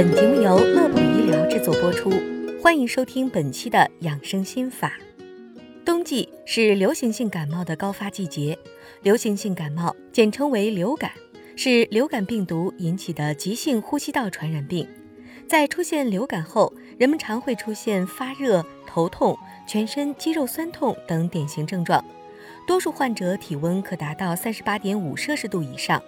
本节目由乐普医疗制作播出，欢迎收听本期的养生心法。冬季是流行性感冒的高发季节，流行性感冒简称为流感，是流感病毒引起的急性呼吸道传染病。在出现流感后，人们常会出现发热、头痛、全身肌肉酸痛等典型症状，多数患者体温可达到三十八点五摄氏度以上，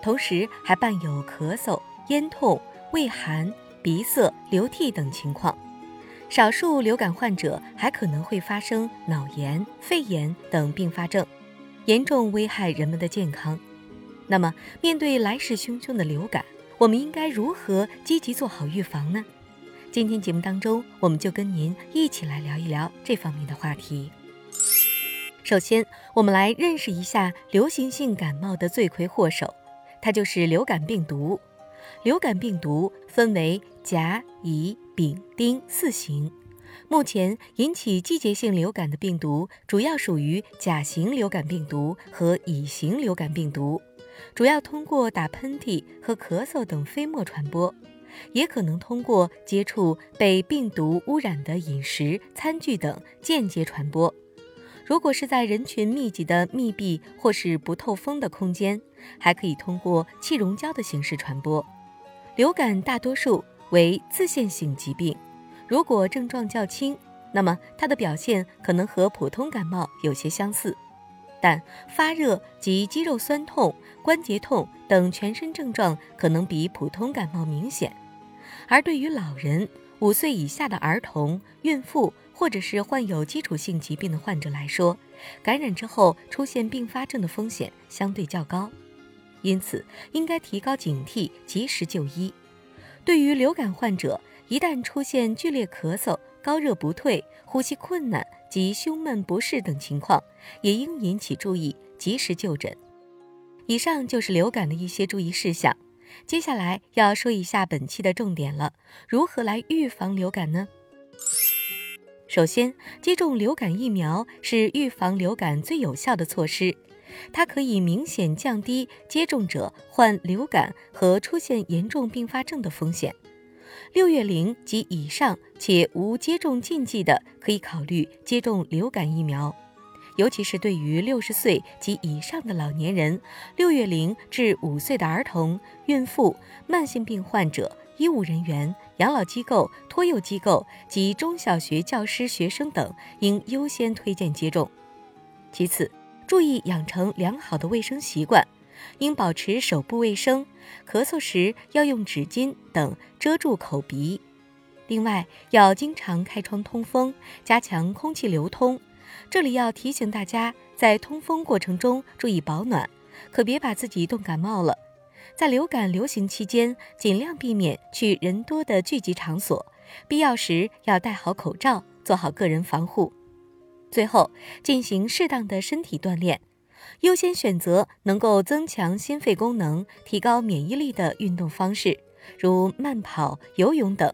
同时还伴有咳嗽、咽痛。畏寒、鼻塞、流涕等情况，少数流感患者还可能会发生脑炎、肺炎等并发症，严重危害人们的健康。那么，面对来势汹汹的流感，我们应该如何积极做好预防呢？今天节目当中，我们就跟您一起来聊一聊这方面的话题。首先，我们来认识一下流行性感冒的罪魁祸首，它就是流感病毒。流感病毒分为甲、乙、丙、丁四型。目前引起季节性流感的病毒主要属于甲型流感病毒和乙型流感病毒，主要通过打喷嚏和咳嗽等飞沫传播，也可能通过接触被病毒污染的饮食、餐具等间接传播。如果是在人群密集的密闭或是不透风的空间，还可以通过气溶胶的形式传播。流感大多数为自限性疾病，如果症状较轻，那么它的表现可能和普通感冒有些相似，但发热及肌肉酸痛、关节痛等全身症状可能比普通感冒明显。而对于老人、五岁以下的儿童、孕妇或者是患有基础性疾病的患者来说，感染之后出现并发症的风险相对较高。因此，应该提高警惕，及时就医。对于流感患者，一旦出现剧烈咳嗽、高热不退、呼吸困难及胸闷不适等情况，也应引起注意，及时就诊。以上就是流感的一些注意事项。接下来要说一下本期的重点了：如何来预防流感呢？首先，接种流感疫苗是预防流感最有效的措施。它可以明显降低接种者患流感和出现严重并发症的风险。六月龄及以上且无接种禁忌的，可以考虑接种流感疫苗，尤其是对于六十岁及以上的老年人、六月龄至五岁的儿童、孕妇、慢性病患者、医务人员、养老机构、托幼机构及中小学教师、学生等，应优先推荐接种。其次，注意养成良好的卫生习惯，应保持手部卫生，咳嗽时要用纸巾等遮住口鼻。另外，要经常开窗通风，加强空气流通。这里要提醒大家，在通风过程中注意保暖，可别把自己冻感冒了。在流感流行期间，尽量避免去人多的聚集场所，必要时要戴好口罩，做好个人防护。最后，进行适当的身体锻炼，优先选择能够增强心肺功能、提高免疫力的运动方式，如慢跑、游泳等。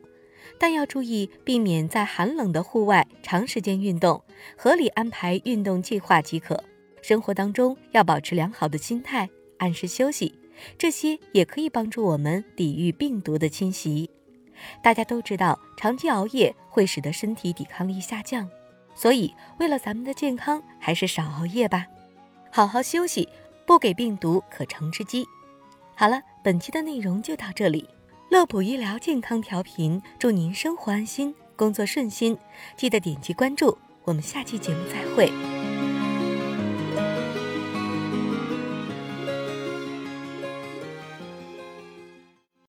但要注意避免在寒冷的户外长时间运动，合理安排运动计划即可。生活当中要保持良好的心态，按时休息，这些也可以帮助我们抵御病毒的侵袭。大家都知道，长期熬夜会使得身体抵抗力下降。所以，为了咱们的健康，还是少熬夜吧，好好休息，不给病毒可乘之机。好了，本期的内容就到这里。乐普医疗健康调频，祝您生活安心，工作顺心。记得点击关注，我们下期节目再会。